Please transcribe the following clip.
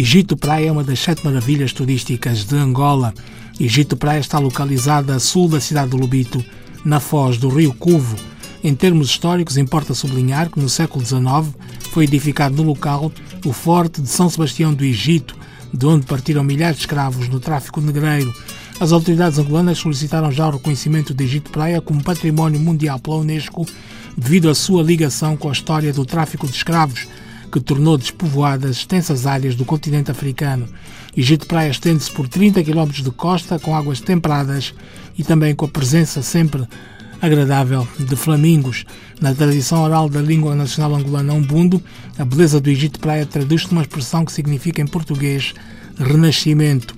Egito Praia é uma das sete maravilhas turísticas de Angola. Egito Praia está localizada a sul da cidade de Lubito, na foz do rio Cuvo. Em termos históricos, importa sublinhar que no século XIX foi edificado no local o Forte de São Sebastião do Egito, de onde partiram milhares de escravos no tráfico negreiro. As autoridades angolanas solicitaram já o reconhecimento de Egito Praia como património mundial pela Unesco devido à sua ligação com a história do tráfico de escravos, que tornou despovoadas extensas áreas do continente africano. Egito Praia estende-se por 30 km de costa, com águas temperadas e também com a presença sempre agradável de flamingos. Na tradição oral da língua nacional angolana umbundo, a beleza do Egito Praia traduz-se numa expressão que significa em português renascimento.